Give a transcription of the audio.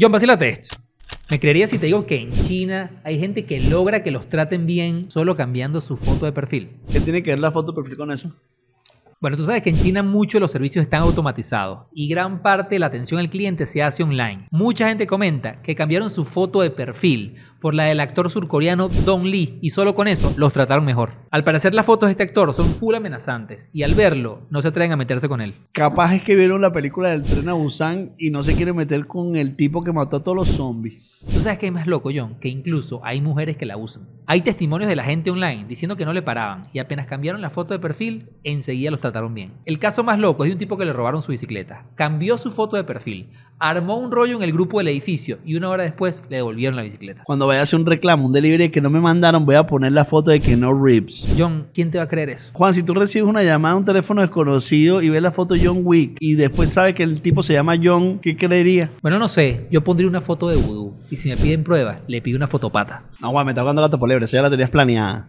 John, vacílate esto. ¿Me creerías si te digo que en China hay gente que logra que los traten bien solo cambiando su foto de perfil? ¿Qué tiene que ver la foto de perfil con eso? Bueno, tú sabes que en China muchos de los servicios están automatizados y gran parte de la atención al cliente se hace online. Mucha gente comenta que cambiaron su foto de perfil por la del actor surcoreano Don Lee y solo con eso los trataron mejor. Al parecer las fotos de este actor son full amenazantes y al verlo no se atreven a meterse con él. Capaz es que vieron la película del tren a Busan y no se quieren meter con el tipo que mató a todos los zombies. ¿Tú sabes qué es más loco, John? Que incluso hay mujeres que la usan. Hay testimonios de la gente online diciendo que no le paraban y apenas cambiaron la foto de perfil, enseguida los trataron bien. El caso más loco es de un tipo que le robaron su bicicleta. Cambió su foto de perfil, armó un rollo en el grupo del edificio y una hora después le devolvieron la bicicleta. Cuando vaya a hacer un reclamo, un delivery que no me mandaron, voy a poner la foto de que no rips. John, ¿quién te va a creer eso? Juan, si tú recibes una llamada a un teléfono desconocido y ves la foto de John Wick y después sabes que el tipo se llama John, ¿qué creería? Bueno, no sé, yo pondría una foto de vudú y si me piden pruebas, le pido una fotopata. No, Juan, me está jugando gato por liebre, eso ya la tenías planeada.